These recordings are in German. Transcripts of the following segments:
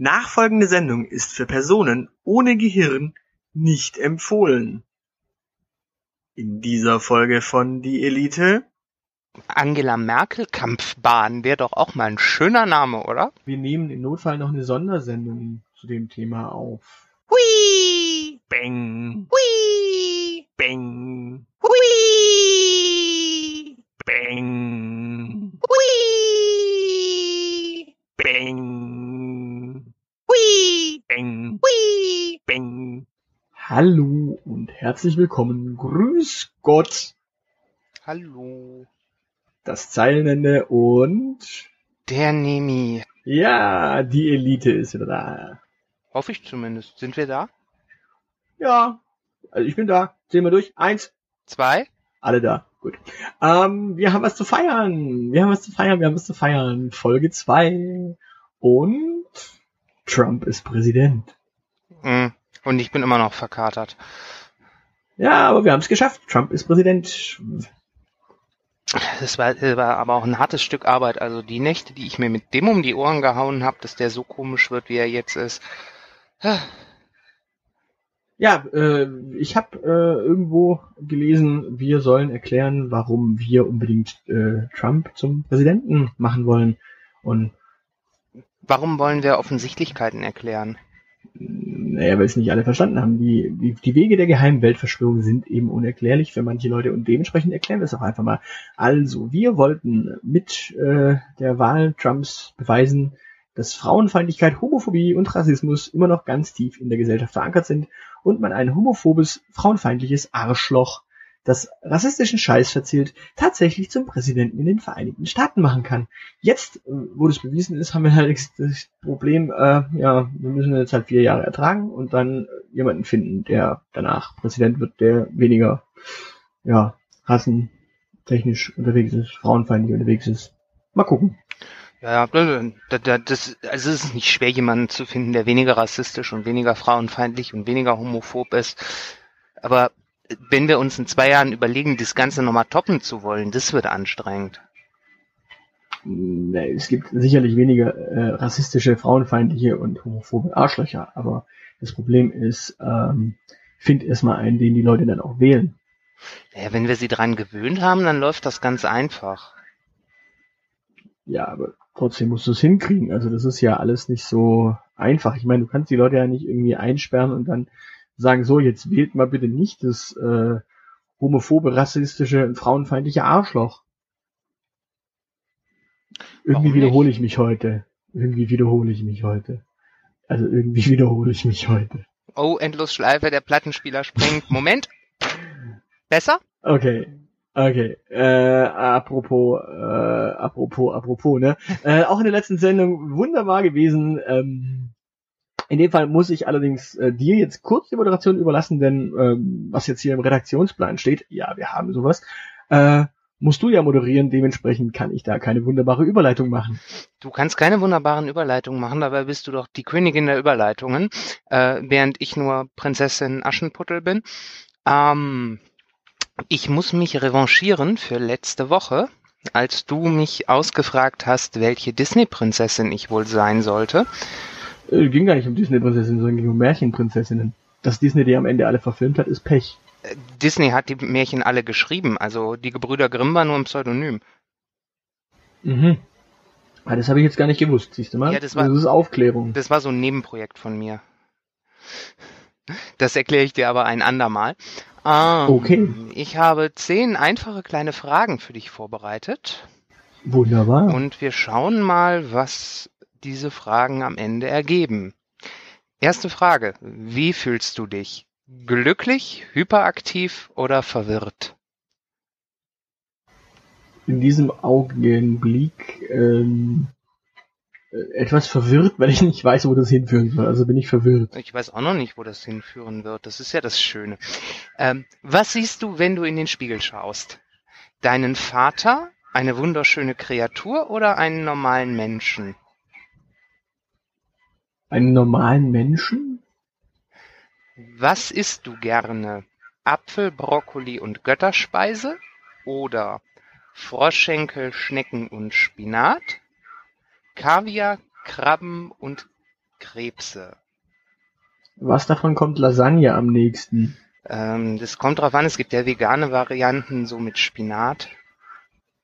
Nachfolgende Sendung ist für Personen ohne Gehirn nicht empfohlen. In dieser Folge von Die Elite Angela Merkel Kampfbahn wäre doch auch mal ein schöner Name, oder? Wir nehmen im Notfall noch eine Sondersendung zu dem Thema auf. Hui! Bang! Hui! Bang! Hui! Bang! Hui! Bang! Bang! Hui! Bang! Hallo und herzlich willkommen. Grüß Gott. Hallo. Das Zeilenende und Der Nemi. ja, die Elite ist wieder da. Hoffe ich zumindest. Sind wir da? Ja, also ich bin da. Zählen wir durch. Eins, Zwei? alle da. Gut. Ähm, wir haben was zu feiern. Wir haben was zu feiern. Wir haben was zu feiern. Folge zwei Und Trump ist Präsident. Hm. Und ich bin immer noch verkatert. Ja, aber wir haben es geschafft. Trump ist Präsident. Das war, war aber auch ein hartes Stück Arbeit. Also die Nächte, die ich mir mit dem um die Ohren gehauen habe, dass der so komisch wird, wie er jetzt ist. Ja, äh, ich habe äh, irgendwo gelesen, wir sollen erklären, warum wir unbedingt äh, Trump zum Präsidenten machen wollen. Und Warum wollen wir Offensichtlichkeiten erklären? naja, weil es nicht alle verstanden haben. Die, die, die Wege der geheimen Weltverschwörung sind eben unerklärlich für manche Leute und dementsprechend erklären wir es auch einfach mal. Also, wir wollten mit äh, der Wahl Trumps beweisen, dass Frauenfeindlichkeit, Homophobie und Rassismus immer noch ganz tief in der Gesellschaft verankert sind und man ein homophobes, frauenfeindliches Arschloch, das rassistischen Scheiß verzählt, tatsächlich zum Präsidenten in den Vereinigten Staaten machen kann. Jetzt, äh, wo das bewiesen ist, haben wir halt das Problem, äh, ja, wir müssen jetzt halt vier Jahre ertragen und dann jemanden finden, der danach Präsident wird, der weniger, ja, rassentechnisch unterwegs ist, frauenfeindlich unterwegs ist. Mal gucken. Ja, ja, da- da- das, also es ist nicht schwer, jemanden zu finden, der weniger rassistisch und weniger frauenfeindlich und weniger homophob ist. Aber wenn wir uns in zwei Jahren überlegen, das Ganze nochmal toppen zu wollen, das wird anstrengend. Ne, Es gibt sicherlich weniger äh, rassistische, frauenfeindliche und homophobe Arschlöcher, aber das Problem ist, ähm, find erstmal einen, den die Leute dann auch wählen. Ja, wenn wir sie dran gewöhnt haben, dann läuft das ganz einfach. Ja, aber trotzdem musst du es hinkriegen. Also das ist ja alles nicht so einfach. Ich meine, du kannst die Leute ja nicht irgendwie einsperren und dann sagen, so, jetzt wählt mal bitte nicht das äh, homophobe, rassistische und frauenfeindliche Arschloch. Irgendwie wiederhole ich mich heute. Irgendwie wiederhole ich mich heute. Also irgendwie wiederhole ich mich heute. Oh, Endlosschleife, der Plattenspieler springt. Moment. Besser? Okay. Okay, äh, apropos, äh, apropos, apropos, ne? äh, auch in der letzten Sendung wunderbar gewesen. Ähm, in dem Fall muss ich allerdings äh, dir jetzt kurz die Moderation überlassen, denn ähm, was jetzt hier im Redaktionsplan steht, ja, wir haben sowas, äh, musst du ja moderieren, dementsprechend kann ich da keine wunderbare Überleitung machen. Du kannst keine wunderbaren Überleitungen machen, dabei bist du doch die Königin der Überleitungen, äh, während ich nur Prinzessin Aschenputtel bin. Ähm, ich muss mich revanchieren für letzte Woche, als du mich ausgefragt hast, welche Disney-Prinzessin ich wohl sein sollte. Äh, ging gar nicht um Disney-Prinzessinnen, sondern ging um Märchenprinzessinnen. Dass Disney die am Ende alle verfilmt hat, ist Pech. Äh, Disney hat die Märchen alle geschrieben, also die Gebrüder Grimm war nur ein Pseudonym. Mhm. Ah, das habe ich jetzt gar nicht gewusst, siehst du mal? Ja, das war- das ist Aufklärung. Das war so ein Nebenprojekt von mir. Das erkläre ich dir aber ein andermal. Ähm, Okay. Ich habe zehn einfache kleine Fragen für dich vorbereitet Wunderbar. und wir schauen mal, was diese Fragen am Ende ergeben. Erste Frage. Wie fühlst du dich? Glücklich, hyperaktiv oder verwirrt? in diesem Augenblick ähm, äh, etwas verwirrt, weil ich nicht weiß, wo das hinführen soll. Also bin ich verwirrt. Ich weiß auch noch nicht, wo das hinführen wird. Das ist ja das Schöne. Ähm, was siehst du, wenn du in den Spiegel schaust? Deinen Vater, eine wunderschöne Kreatur oder einen normalen Menschen? Einen normalen Menschen? Was isst du gerne? Apfel, Brokkoli und Götterspeise oder Froschschenkel, Schnecken und Spinat? Kaviar, Krabben und Krebse. Was davon kommt Lasagne am nächsten? Ähm, das kommt drauf an, es gibt ja vegane Varianten, so mit Spinat.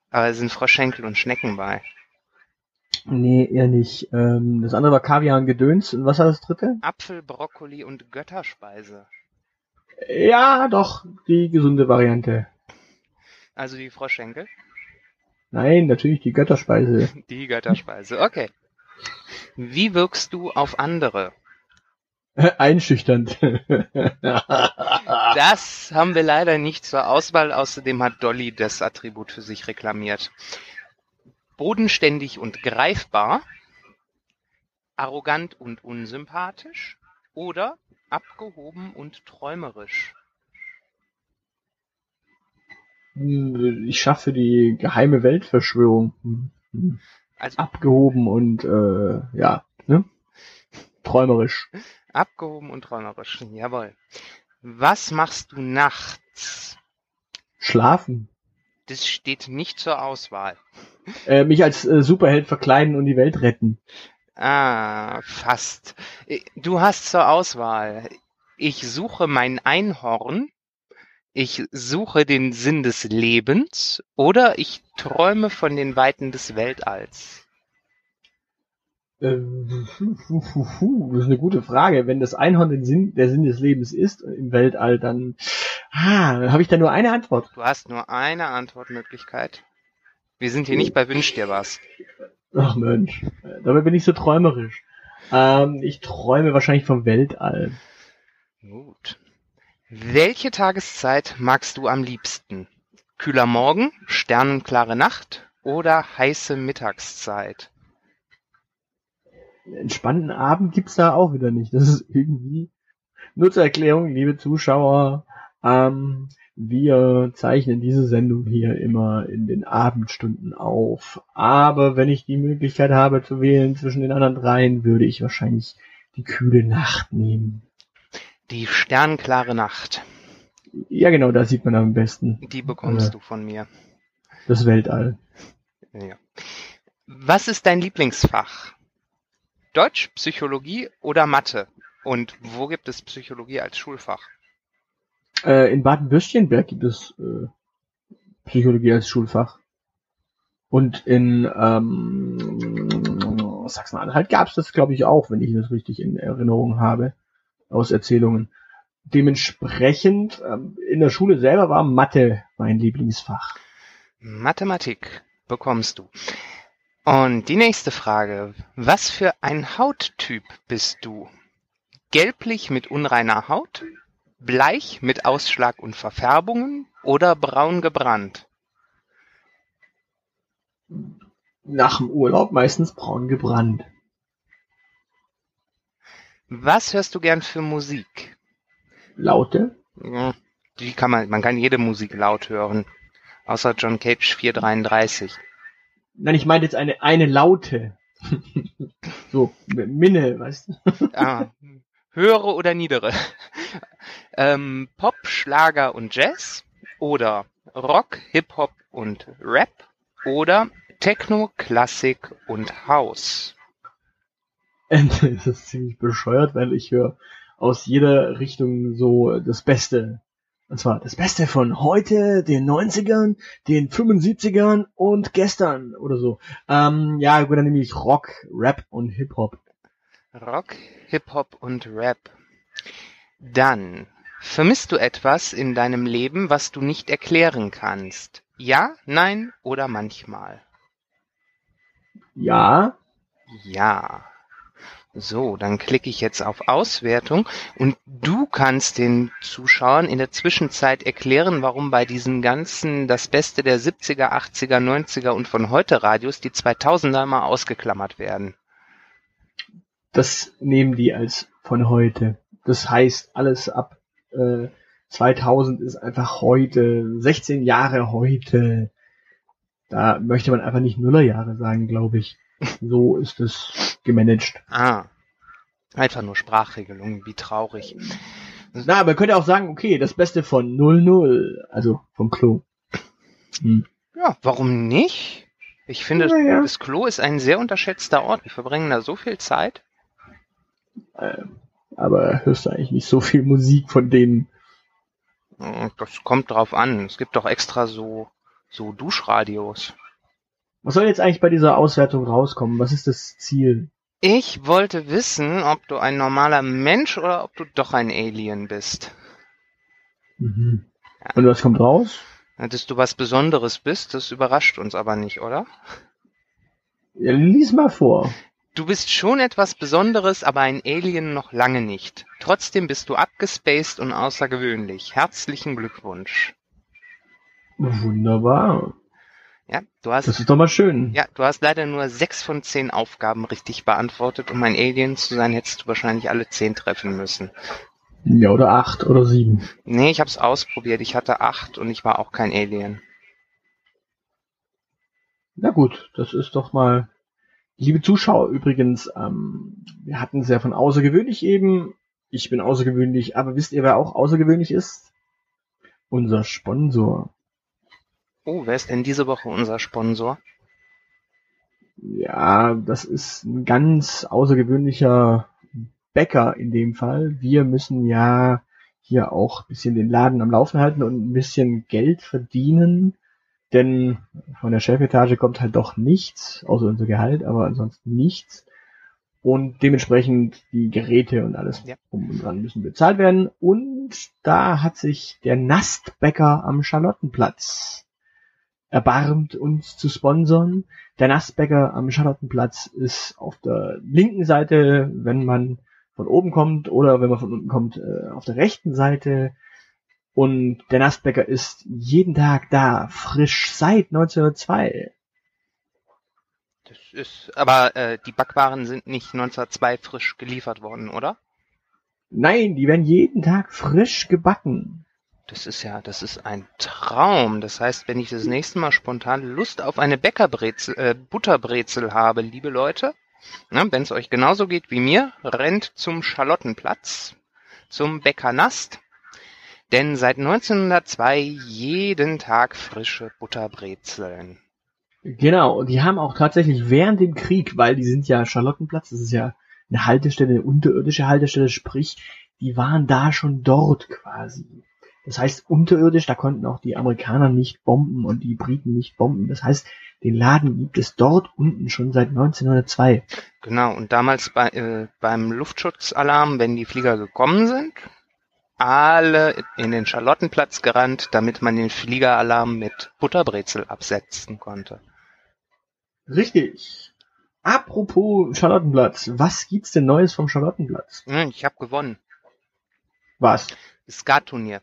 Aber es sind Froschschenkel und Schnecken bei. Nee, eher nicht. Ähm, das andere war Kaviar und Gedöns. Und was war das dritte? Apfel, Brokkoli und Götterspeise. Ja, doch, die gesunde Variante. Also die Froschschenkel? Nein, natürlich die Götterspeise. Die Götterspeise, okay. Wie wirkst du auf andere? Einschüchternd. Das haben wir leider nicht zur Auswahl, außerdem hat Dolly das Attribut für sich reklamiert. Bodenständig und greifbar, arrogant und unsympathisch oder abgehoben und träumerisch. ich schaffe die geheime Weltverschwörung. Also Abgehoben und äh, ja, ne? Träumerisch. abgehoben und träumerisch, jawohl. Was machst du nachts? Schlafen. Das steht nicht zur Auswahl. Äh, mich als äh, Superheld verkleiden und die Welt retten. Ah, fast. Äh, Du hast zur Auswahl. Ich suche mein Einhorn, ich suche den Sinn des Lebens oder ich träume von den Weiten des Weltalls. Äh, fu, fu, fu, fu, das ist eine gute Frage. Wenn das Einhorn den Sinn, der Sinn des Lebens ist im Weltall, dann ah, habe ich da nur eine Antwort. Du hast nur eine Antwortmöglichkeit. Wir sind hier nicht bei Wünsch dir was. Ach Mensch, dabei bin ich so träumerisch. Ähm, ich träume wahrscheinlich vom Weltall. Gut. Welche Tageszeit magst du am liebsten? Kühler Morgen, sternenklare Nacht oder heiße Mittagszeit? Einen entspannten Abend gibt's da auch wieder nicht. Das ist irgendwie nur zur Erklärung, liebe Zuschauer. Ähm, wir zeichnen diese Sendung hier immer in den Abendstunden auf. Aber wenn ich die Möglichkeit habe zu wählen zwischen den anderen dreien, würde ich wahrscheinlich die kühle Nacht nehmen. Die sternklare Nacht, Ja, genau, da sieht man am besten die bekommst Ja. du von mir. das Weltall. Ja. Was ist dein Lieblingsfach? Deutsch, Psychologie oder Mathe? Und wo gibt es Psychologie als Schulfach? Äh, in Baden-Württemberg gibt es äh, Psychologie als Schulfach. Und in ähm, Sachsen-Anhalt gab es das, glaube ich, auch, wenn ich das richtig in Erinnerung habe, aus Erzählungen. Dementsprechend, ähm, in der Schule selber war Mathe mein Lieblingsfach. Mathematik bekommst du. Und die nächste Frage. Was für ein Hauttyp bist du? Gelblich mit unreiner Haut? Bleich mit Ausschlag und Verfärbungen? Oder braun gebrannt? Nach dem Urlaub meistens braun gebrannt. Was hörst du gern für Musik? Laute? Die kann man, man kann jede Musik laut hören. Außer John Cage 433. Nein, ich meinte jetzt eine, eine Laute. so, Minne, weißt du? Ah, höhere oder niedere? Ähm, Pop, Schlager und Jazz oder Rock, Hip-Hop und Rap oder Techno, Klassik und House. Das ist ziemlich bescheuert, weil ich höre aus jeder Richtung so das Beste. Und zwar das Beste von heute, den 90ern, den 75ern und gestern oder so. Ähm, ja, gut, dann nehme ich Rock, Rap und Hip-Hop. Rock, Hip-Hop und Rap. Dann, vermisst du etwas in deinem Leben, was du nicht erklären kannst? Ja, nein oder manchmal? Ja, Ja. So, dann klicke ich jetzt auf Auswertung und du kannst den Zuschauern in der Zwischenzeit erklären, warum bei diesen ganzen das Beste der 70er, 80er, 90er und von heute Radios die 2000er mal ausgeklammert werden. das nehmen die als von heute. Das heißt, alles ab äh, 2000 ist einfach heute, 16 Jahre heute. Da möchte man einfach nicht Nullerjahre sagen, glaube ich. So ist es gemanagt. Ah, einfach nur Sprachregelungen, wie traurig. Na, aber man könnte auch sagen, okay, das Beste von 00, also vom Klo. Hm. Ja, warum nicht? Ich finde, Naja. das Klo ist ein sehr unterschätzter Ort. Wir verbringen da so viel Zeit. Äh, aber hörst du eigentlich nicht so viel Musik von denen. Das kommt drauf an. Es gibt doch extra so, so Duschradios. Was soll jetzt eigentlich bei dieser Auswertung rauskommen? Was ist das Ziel? Ich wollte wissen, ob du ein normaler Mensch oder ob du doch ein Alien bist. Mhm. Und was kommt raus? Dass du was Besonderes bist, das überrascht uns aber nicht, oder? Ja, lies mal vor. Du bist schon etwas Besonderes, aber ein Alien noch lange nicht. Trotzdem bist du abgespaced und außergewöhnlich. Herzlichen Glückwunsch. Wunderbar. Ja, du hast. Das ist doch mal schön. Ja, du hast leider nur sechs von zehn Aufgaben richtig beantwortet. Um ein Alien zu sein, hättest du wahrscheinlich alle zehn treffen müssen. Ja, oder acht oder sieben. Nee, ich hab's ausprobiert. Ich hatte acht und ich war auch kein Alien. Na gut, das ist doch mal. Liebe Zuschauer, übrigens, ähm, wir hatten es ja von außergewöhnlich eben. Ich bin außergewöhnlich, aber wisst ihr, wer auch außergewöhnlich ist? Unser Sponsor. Oh, wer ist denn diese Woche unser Sponsor? Ja, das ist ein ganz außergewöhnlicher Bäcker in dem Fall. Wir müssen ja hier auch ein bisschen den Laden am Laufen halten und ein bisschen Geld verdienen, denn von der Chefetage kommt halt doch nichts, außer unser Gehalt, aber ansonsten nichts. Und dementsprechend die Geräte und alles Ja. um und dran müssen bezahlt werden. Und da hat sich der Nastbäcker am Charlottenplatz erbarmt, uns zu sponsern. Der Nastbäcker am Charlottenplatz ist auf der linken Seite, wenn man von oben kommt, oder wenn man von unten kommt, äh, auf der rechten Seite. Und der Nastbäcker ist jeden Tag da, frisch seit 1902. Das ist, aber äh, die Backwaren sind nicht 1902 frisch geliefert worden, oder? Nein, die werden jeden Tag frisch gebacken. Das ist ja, das ist ein Traum. Das heißt, wenn ich das nächste Mal spontan Lust auf eine Bäckerbrezel, äh, Butterbrezel habe, liebe Leute, ne, wenn es euch genauso geht wie mir, rennt zum Charlottenplatz, zum Bäcker Nast, denn seit 1902 jeden Tag frische Butterbrezeln. Genau, und die haben auch tatsächlich während dem Krieg, weil die sind ja Charlottenplatz, das ist ja eine Haltestelle, eine unterirdische Haltestelle, sprich, die waren da schon dort quasi. Das heißt, unterirdisch, da konnten auch die Amerikaner nicht bomben und die Briten nicht bomben. Das heißt, den Laden gibt es dort unten schon seit 1902. Genau, und damals bei, äh, beim Luftschutzalarm, wenn die Flieger gekommen sind, alle in den Charlottenplatz gerannt, damit man den Fliegeralarm mit Butterbrezel absetzen konnte. Richtig. Apropos Charlottenplatz, was gibt's denn Neues vom Charlottenplatz? Hm, Ich habe gewonnen. Was? Skaturnier.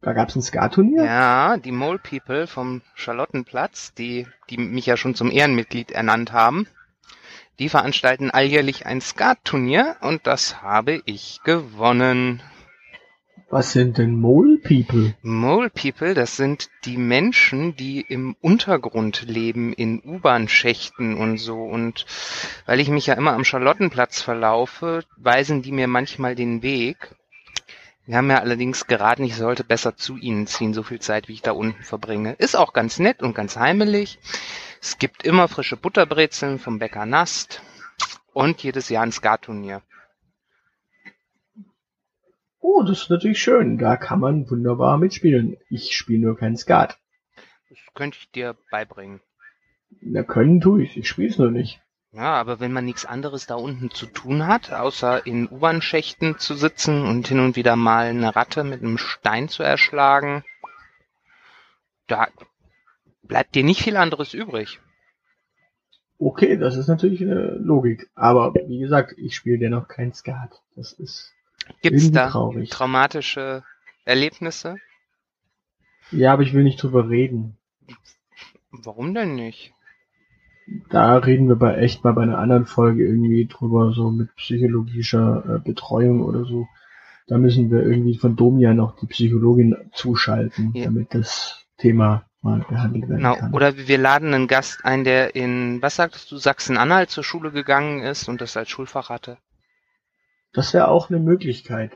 Da gab's ein Skaturnier? Ja, die Mole People vom Charlottenplatz, die, die mich ja schon zum Ehrenmitglied ernannt haben, die veranstalten alljährlich ein Skatturnier und das habe ich gewonnen. Was sind denn Mole People? Mole People, das sind die Menschen, die im Untergrund leben, in U-Bahn-Schächten und so. Und weil ich mich ja immer am Charlottenplatz verlaufe, weisen die mir manchmal den Weg. Wir haben ja allerdings geraten, ich sollte besser zu ihnen ziehen, so viel Zeit, wie ich da unten verbringe. Ist auch ganz nett und ganz heimelig. Es gibt immer frische Butterbrezeln vom Bäcker Nast und jedes Jahr ein Skaturnier. Oh, das ist natürlich schön. Da kann man wunderbar mitspielen. Ich spiele nur keinen Skat. Das könnte ich dir beibringen. Na, können tue ich. Ich spiele es nur nicht. Ja, aber wenn man nichts anderes da unten zu tun hat, außer in U-Bahn-Schächten zu sitzen und hin und wieder mal eine Ratte mit einem Stein zu erschlagen, da bleibt dir nicht viel anderes übrig. Okay, das ist natürlich eine Logik. Aber wie gesagt, ich spiele dennoch kein Skat. Das ist. Gibt's da traurig. traumatische Erlebnisse? Ja, aber ich will nicht drüber reden. Warum denn nicht? Da reden wir bei echt mal bei einer anderen Folge irgendwie drüber, so mit psychologischer äh, Betreuung oder so. Da müssen wir irgendwie von Domia noch die Psychologin zuschalten, Ja. damit das Thema mal behandelt werden Genau. kann. Oder wir laden einen Gast ein, der in, was sagtest du, Sachsen-Anhalt zur Schule gegangen ist und das als Schulfach hatte. Das wäre auch eine Möglichkeit.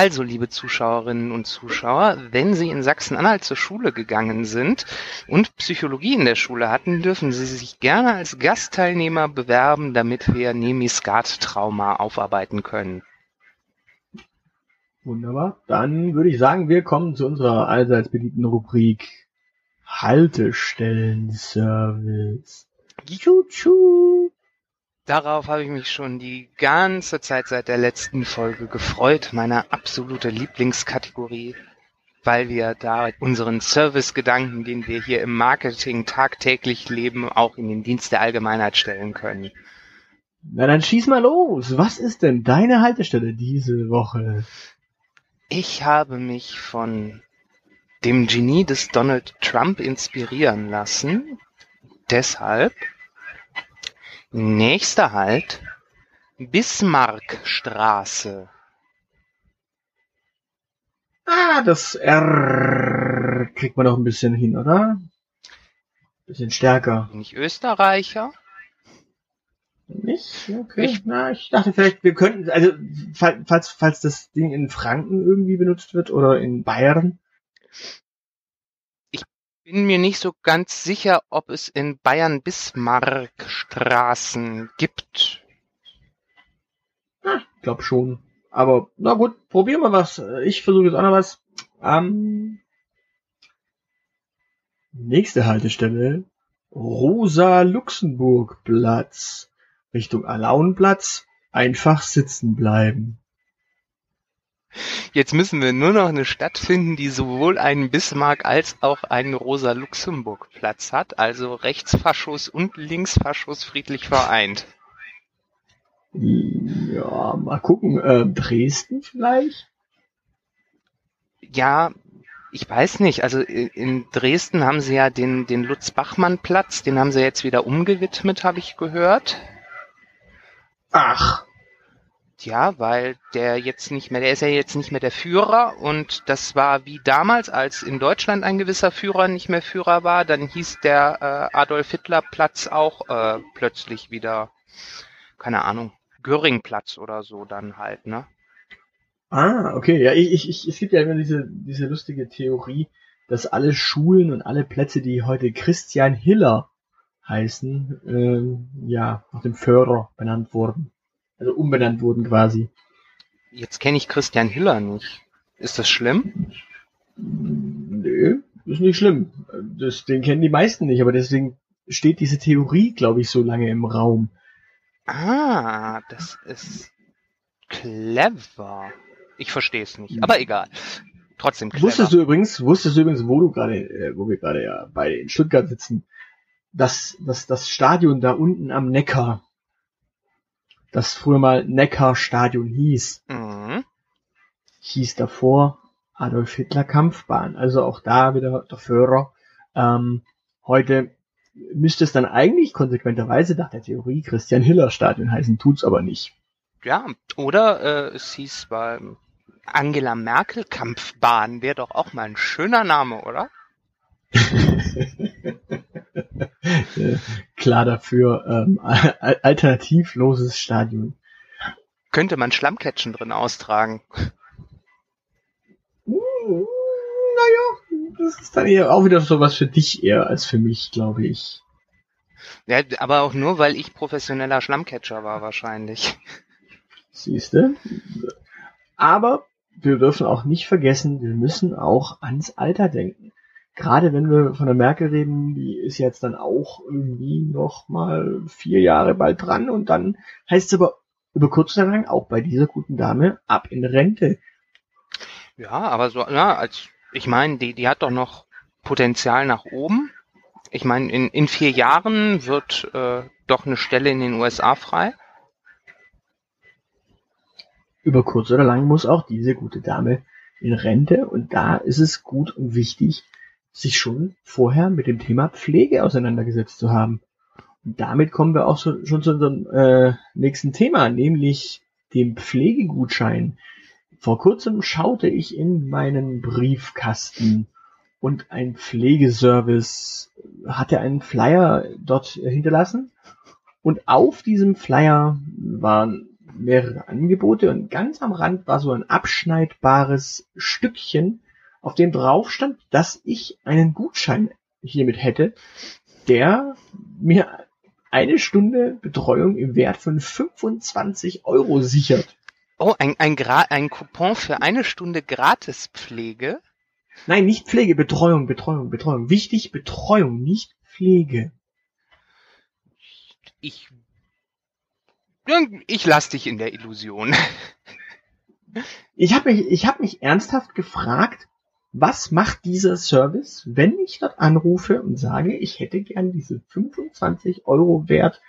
Also, liebe Zuschauerinnen und Zuschauer, wenn Sie in Sachsen-Anhalt zur Schule gegangen sind und Psychologie in der Schule hatten, dürfen Sie sich gerne als Gastteilnehmer bewerben, damit wir Nemiskat-Trauma aufarbeiten können. Wunderbar. Dann würde ich sagen, wir kommen zu unserer allseits beliebten Rubrik Haltestellenservice. Juhu. Darauf habe ich mich schon die ganze Zeit seit der letzten Folge gefreut, meine absolute Lieblingskategorie, weil wir da unseren Servicegedanken, den wir hier im Marketing tagtäglich leben, auch in den Dienst der Allgemeinheit stellen können. Na dann schieß mal los. Was ist denn deine Haltestelle diese Woche? Ich habe mich von dem Genie des Donald Trump inspirieren lassen. Deshalb nächster Halt Bismarckstraße. Ah, das R kriegt man noch ein bisschen hin, oder? Bisschen stärker. Bin ich Österreicher? Nicht? Okay. Ich, Na, ich dachte vielleicht, wir könnten, also falls, falls das Ding in Franken irgendwie benutzt wird oder in Bayern. Bin mir nicht so ganz sicher, ob es in Bayern Bismarckstraßen gibt. Ja, ich glaube schon. Aber na gut, probieren wir was. Ich versuche jetzt auch noch was. Ähm, nächste Haltestelle. Rosa-Luxemburg-Platz. Richtung Alaunplatz. Einfach sitzen bleiben. Jetzt müssen wir nur noch eine Stadt finden, die sowohl einen Bismarck als auch einen Rosa-Luxemburg-Platz hat, also Rechtsfaschos und Linksfaschos friedlich vereint. Ja, mal gucken. Äh, Dresden vielleicht? Ja, ich weiß nicht. Also in Dresden haben sie ja den, den Lutz-Bachmann-Platz, den haben sie jetzt wieder umgewidmet, habe ich gehört. Ach. Ja, weil der jetzt nicht mehr, der ist ja jetzt nicht mehr der Führer und das war wie damals, als in Deutschland ein gewisser Führer nicht mehr Führer war, dann hieß der äh, Adolf Hitler Platz auch äh, plötzlich wieder, keine Ahnung, Göring-Platz oder so dann halt, ne? Ah, okay. Ja, ich, ich, es gibt ja immer diese, diese lustige Theorie, dass alle Schulen und alle Plätze, die heute Christian Hiller heißen, ähm, ja, nach dem Führer benannt wurden. Also umbenannt wurden quasi. Jetzt kenne ich Christian Hiller nicht. Ist das schlimm? Nö, ist nicht schlimm. Das, den kennen die meisten nicht, aber deswegen steht diese Theorie, glaube ich, so lange im Raum. Ah, das ist clever. Ich verstehe es nicht, aber egal. Trotzdem clever. Wusstest du übrigens, wusstest du übrigens, wo du gerade, äh, wo wir gerade ja bei in Stuttgart sitzen, dass, dass das Stadion da unten am Neckar, das früher mal Neckar-Stadion hieß, Mhm. hieß davor Adolf Hitler Kampfbahn. Also auch da wieder der Führer. Ähm, heute müsste es dann eigentlich konsequenterweise nach der Theorie Christian Hiller Stadion heißen, tut's aber nicht. Ja, oder äh, es hieß beim Angela Merkel Kampfbahn, wäre doch auch mal ein schöner Name, oder? Äh, Klar dafür, ähm, al- alternativloses Stadion. Könnte man Schlammcatchen drin austragen. Uh, naja, das ist dann eher auch wieder sowas für dich eher als für mich, glaube ich. Ja, aber auch nur, weil ich professioneller Schlammcatcher war wahrscheinlich. Siehste. Aber wir dürfen auch nicht vergessen, wir müssen auch ans Alter denken. Gerade wenn wir von der Merkel reden, die ist jetzt dann auch irgendwie noch mal vier Jahre bald dran und dann heißt es aber über kurz oder lang auch bei dieser guten Dame ab in Rente. Ja, aber so, ja, als ich meine, die, die hat doch noch Potenzial nach oben. Ich meine, in, in vier Jahren wird äh, doch eine Stelle in den USA frei. Über kurz oder lang muss auch diese gute Dame in Rente und da ist es gut und wichtig, sich schon vorher mit dem Thema Pflege auseinandergesetzt zu haben. Und damit kommen wir auch so, schon zu unserem äh, nächsten Thema, nämlich dem Pflegegutschein. Vor kurzem schaute ich in meinen Briefkasten und ein Pflegeservice hatte einen Flyer dort hinterlassen und auf diesem Flyer waren mehrere Angebote und ganz am Rand war so ein abschneidbares Stückchen, auf dem drauf stand, dass ich einen Gutschein hiermit hätte, der mir eine Stunde Betreuung im Wert von 25 Euro sichert. Oh, ein, ein, Gra ein Coupon für eine Stunde Gratispflege? Nein, nicht Pflege, Betreuung, Betreuung, Betreuung. Wichtig, Betreuung, nicht Pflege. Ich. Ich lass dich in der Illusion. Ich habe mich, ich hab mich ernsthaft gefragt, was macht dieser Service, wenn ich dort anrufe und sage, ich hätte gern diese 25 Euro Wert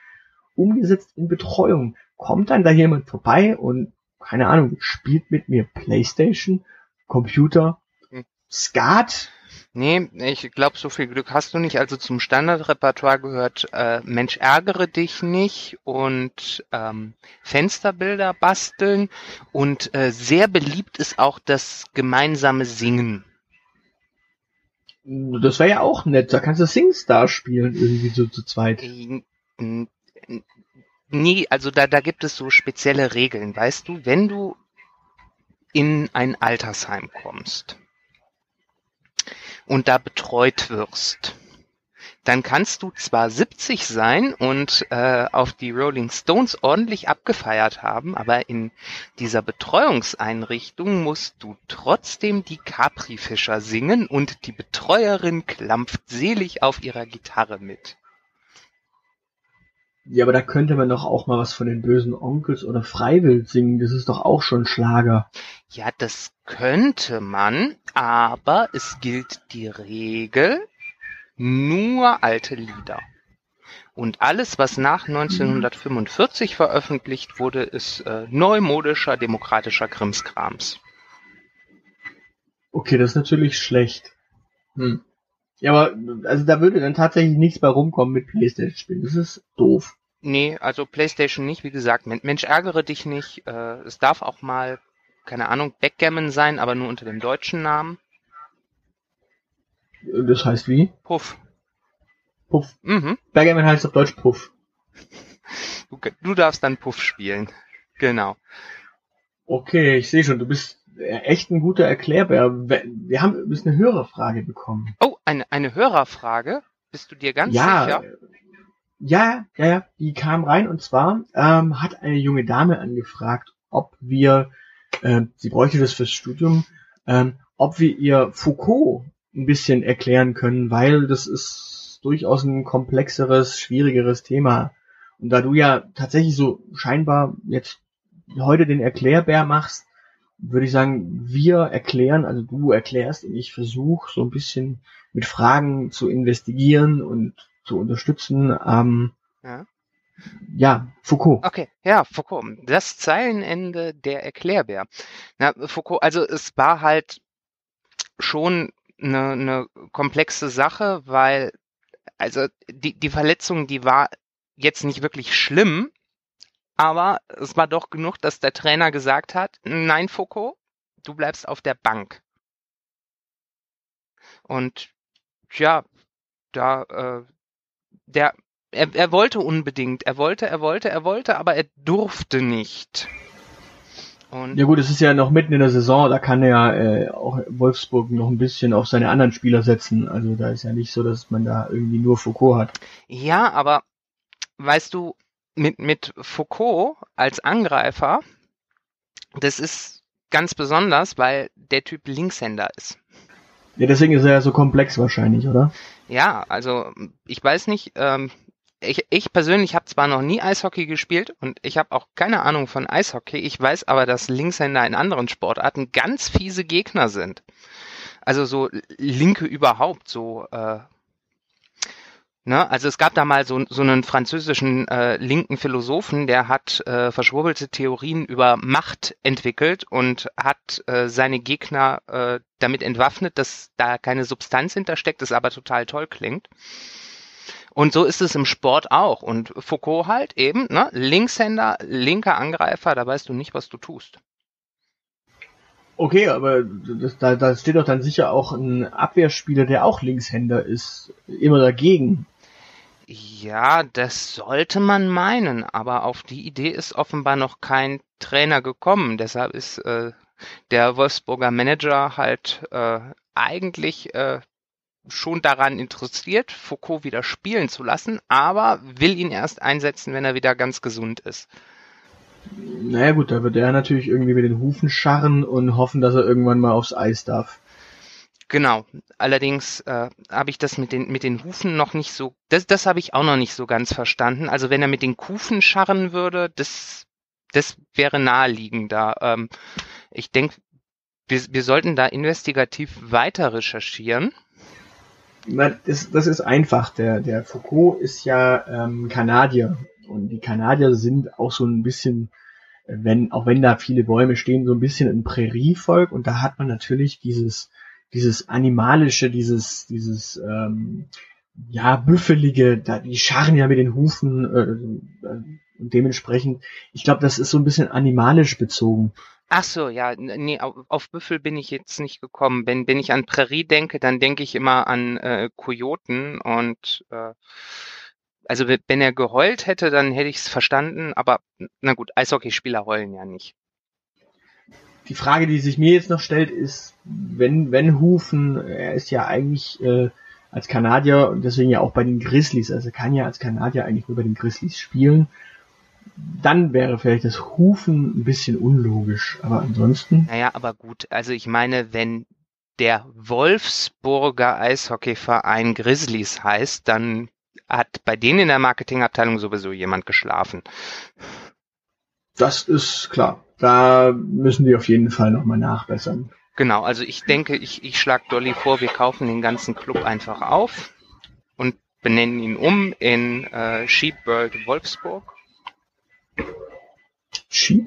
umgesetzt in Betreuung? Kommt dann da jemand vorbei und, keine Ahnung, spielt mit mir Playstation, Computer, hm. Skat? Nee, ich glaube, so viel Glück hast du nicht. Also zum Standardrepertoire gehört äh, Mensch ärgere dich nicht und ähm, Fensterbilder basteln und äh, sehr beliebt ist auch das gemeinsame Singen. Das wäre ja auch nett. Da kannst du SingStar spielen, irgendwie so zu zweit. Nee, also da, da gibt es so spezielle Regeln. Weißt du, wenn du in ein Altersheim kommst und da betreut wirst, dann kannst du zwar 70 sein und äh, auf die Rolling Stones ordentlich abgefeiert haben, aber in dieser Betreuungseinrichtung musst du trotzdem die Capri-Fischer singen und die Betreuerin klampft selig auf ihrer Gitarre mit. Ja, aber da könnte man doch auch mal was von den bösen Onkels oder Freiwild singen. Das ist doch auch schon Schlager. Ja, das könnte man, aber es gilt die Regel, nur alte Lieder. Und alles, was nach 1945 veröffentlicht wurde, ist äh, neumodischer, demokratischer Krimskrams. Okay, das ist natürlich schlecht. Hm. Ja, aber also da würde dann tatsächlich nichts bei rumkommen mit Playstation-Spielen. Das ist doof. Nee, also Playstation nicht, wie gesagt, Mensch, ärgere dich nicht. Äh, es darf auch mal, keine Ahnung, Backgammon sein, aber nur unter dem deutschen Namen. Das heißt wie? Puff. Puff. Mhm. Backgammon heißt auf Deutsch Puff. Du, du darfst dann Puff spielen. Genau. Okay, ich sehe schon, du bist echt ein guter Erklärbär. Wir haben übrigens eine Hörerfrage bekommen. Oh, eine, eine Hörerfrage? Bist du dir ganz ja, sicher? Ja, ja, ja, die kam rein und zwar ähm, hat eine junge Dame angefragt, ob wir, äh, sie bräuchte das fürs Studium, ähm, ob wir ihr Foucault ein bisschen erklären können, weil das ist durchaus ein komplexeres, schwierigeres Thema. Und da du ja tatsächlich so scheinbar jetzt heute den Erklärbär machst, würde ich sagen, wir erklären, also du erklärst und ich versuche so ein bisschen mit Fragen zu investigieren und zu unterstützen. Ähm, ja. ja, Foucault. Okay, ja, Foucault. Das Zeilenende der Erklärbär. Na, Foucault, also es war halt schon eine, eine komplexe Sache, weil also die, die Verletzung, die war jetzt nicht wirklich schlimm, aber es war doch genug, dass der Trainer gesagt hat, nein, Foucault, du bleibst auf der Bank. Und ja, da, äh, der, er, er wollte unbedingt, er wollte, er wollte, er wollte, aber er durfte nicht. Und ja gut, es ist ja noch mitten in der Saison, da kann er äh, auch Wolfsburg noch ein bisschen auf seine anderen Spieler setzen. Also da ist ja nicht so, dass man da irgendwie nur Foucault hat. Ja, aber weißt du, mit, mit Foucault als Angreifer, das ist ganz besonders, weil der Typ Linkshänder ist. Ja, deswegen ist er ja so komplex wahrscheinlich, oder? Ja, also ich weiß nicht, ähm, ich, ich persönlich habe zwar noch nie Eishockey gespielt und ich habe auch keine Ahnung von Eishockey. Ich weiß aber, dass Linkshänder in anderen Sportarten ganz fiese Gegner sind. Also so Linke überhaupt, so äh, Ne? Also es gab da mal so, so einen französischen äh, linken Philosophen, der hat äh, verschwurbelte Theorien über Macht entwickelt und hat äh, seine Gegner äh, damit entwaffnet, dass da keine Substanz hintersteckt, das aber total toll klingt. Und so ist es im Sport auch. Und Foucault halt eben, ne? Linkshänder, linker Angreifer, da weißt du nicht, was du tust. Okay, aber das, da, da steht doch dann sicher auch ein Abwehrspieler, der auch Linkshänder ist, immer dagegen. Ja, das sollte man meinen, aber auf die Idee ist offenbar noch kein Trainer gekommen. Deshalb ist äh, der Wolfsburger Manager halt äh, eigentlich äh, schon daran interessiert, Foucault wieder spielen zu lassen, aber will ihn erst einsetzen, wenn er wieder ganz gesund ist. Naja gut, da wird er natürlich irgendwie mit den Hufen scharren und hoffen, dass er irgendwann mal aufs Eis darf. Genau. Allerdings äh, habe ich das mit den mit den Hufen noch nicht so. Das das habe ich auch noch nicht so ganz verstanden. Also wenn er mit den Kufen scharren würde, das das wäre naheliegender. Ähm, ich denke, wir, wir sollten da investigativ weiter recherchieren. Das, das ist einfach. Der der Foucault ist ja ähm, Kanadier und die Kanadier sind auch so ein bisschen wenn, auch wenn da viele Bäume stehen, so ein bisschen ein Prärievolk und da hat man natürlich dieses, dieses animalische, dieses, dieses ähm, ja büffelige, da die scharren ja mit den Hufen äh, äh, und dementsprechend, ich glaube, das ist so ein bisschen animalisch bezogen. Ach so, ja, nee, auf, Büffel bin ich jetzt nicht gekommen. Wenn, wenn ich an Prärie denke, dann denke ich immer an äh, Kojoten und äh, also wenn er geheult hätte, dann hätte ich es verstanden, aber na gut, Eishockeyspieler heulen ja nicht die Frage, die sich mir jetzt noch stellt, ist, wenn, wenn Hufen, er ist ja eigentlich äh, als Kanadier und deswegen ja auch bei den Grizzlies, also kann ja als Kanadier eigentlich nur bei den Grizzlies spielen, dann wäre vielleicht das Hufen ein bisschen unlogisch, aber ansonsten. Naja, aber gut, also ich meine, wenn der Wolfsburger Eishockeyverein Grizzlies heißt, dann hat bei denen in der Marketingabteilung sowieso jemand geschlafen. Das ist klar da müssen die auf jeden Fall nochmal nachbessern. Genau, also ich denke, ich, ich schlage Dolly vor, wir kaufen den ganzen Club einfach auf und benennen ihn um in äh, Sheep World Wolfsburg.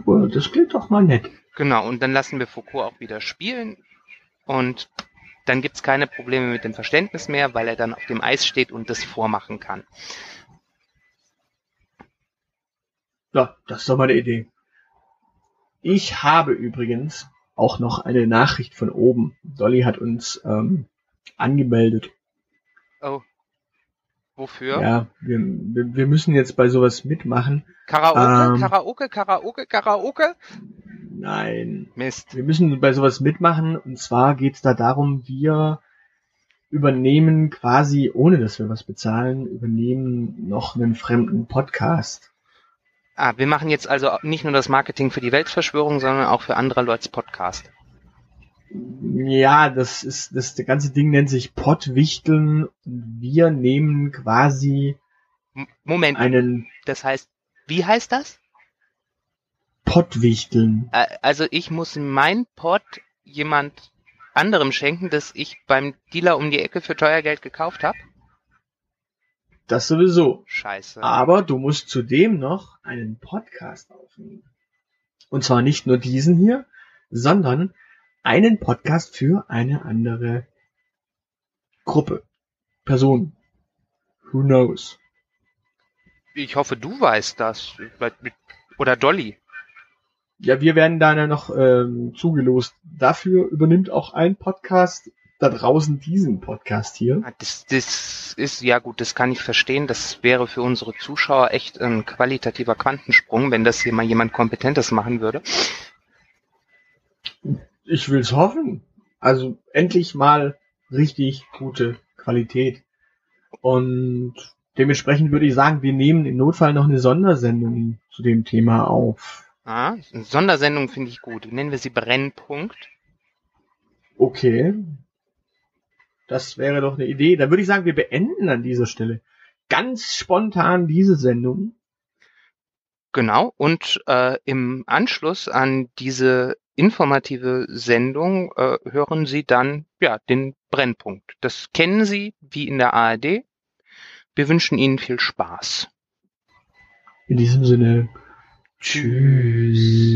World, das klingt doch mal nett. Genau, und dann lassen wir Foucault auch wieder spielen und dann gibt's keine Probleme mit dem Verständnis mehr, weil er dann auf dem Eis steht und das vormachen kann. Ja, das ist doch mal eine Idee. Ich habe übrigens auch noch eine Nachricht von oben. Dolly hat uns ähm, angemeldet. Oh. Wofür? Ja, wir, wir, müssen jetzt bei sowas mitmachen. Karaoke, ähm, Karaoke, Karaoke, Karaoke? Nein. Mist. Wir müssen bei sowas mitmachen und zwar geht's da darum, wir übernehmen quasi, ohne dass wir was bezahlen, übernehmen noch einen fremden Podcast. Ah, wir machen jetzt also nicht nur das Marketing für die Weltverschwörung, sondern auch für andere Leute Podcast. Ja, das ist, das, das ganze Ding nennt sich Pottwichteln. Wir nehmen quasi Moment. einen. Das heißt, wie heißt das? Pottwichteln. Also ich muss mein Pott jemand anderem schenken, das ich beim Dealer um die Ecke für teuer Geld gekauft habe? Das sowieso. Scheiße. Aber du musst zudem noch einen Podcast aufnehmen. Und zwar nicht nur diesen hier, sondern einen Podcast für eine andere Gruppe. Person. Who knows? Ich hoffe, du weißt das. Oder Dolly. Ja, wir werden da noch ähm, zugelost. Dafür übernimmt auch ein Podcast da draußen diesen Podcast hier. Ah, das, das ist, ja gut, das kann ich verstehen. Das wäre für unsere Zuschauer echt ein qualitativer Quantensprung, wenn das hier mal jemand Kompetentes machen würde. Ich will's hoffen. Also endlich mal richtig gute Qualität. Und dementsprechend würde ich sagen, wir nehmen im Notfall noch eine Sondersendung zu dem Thema auf. Ah, eine Sondersendung finde ich gut. Nennen wir sie Brennpunkt. Okay, das wäre doch eine Idee. Dann würde ich sagen, wir beenden an dieser Stelle ganz spontan diese Sendung. Genau, und äh, im Anschluss an diese informative Sendung äh, hören Sie dann ja den Brennpunkt. Das kennen Sie wie in der ARD. Wir wünschen Ihnen viel Spaß. In diesem Sinne, tschüss.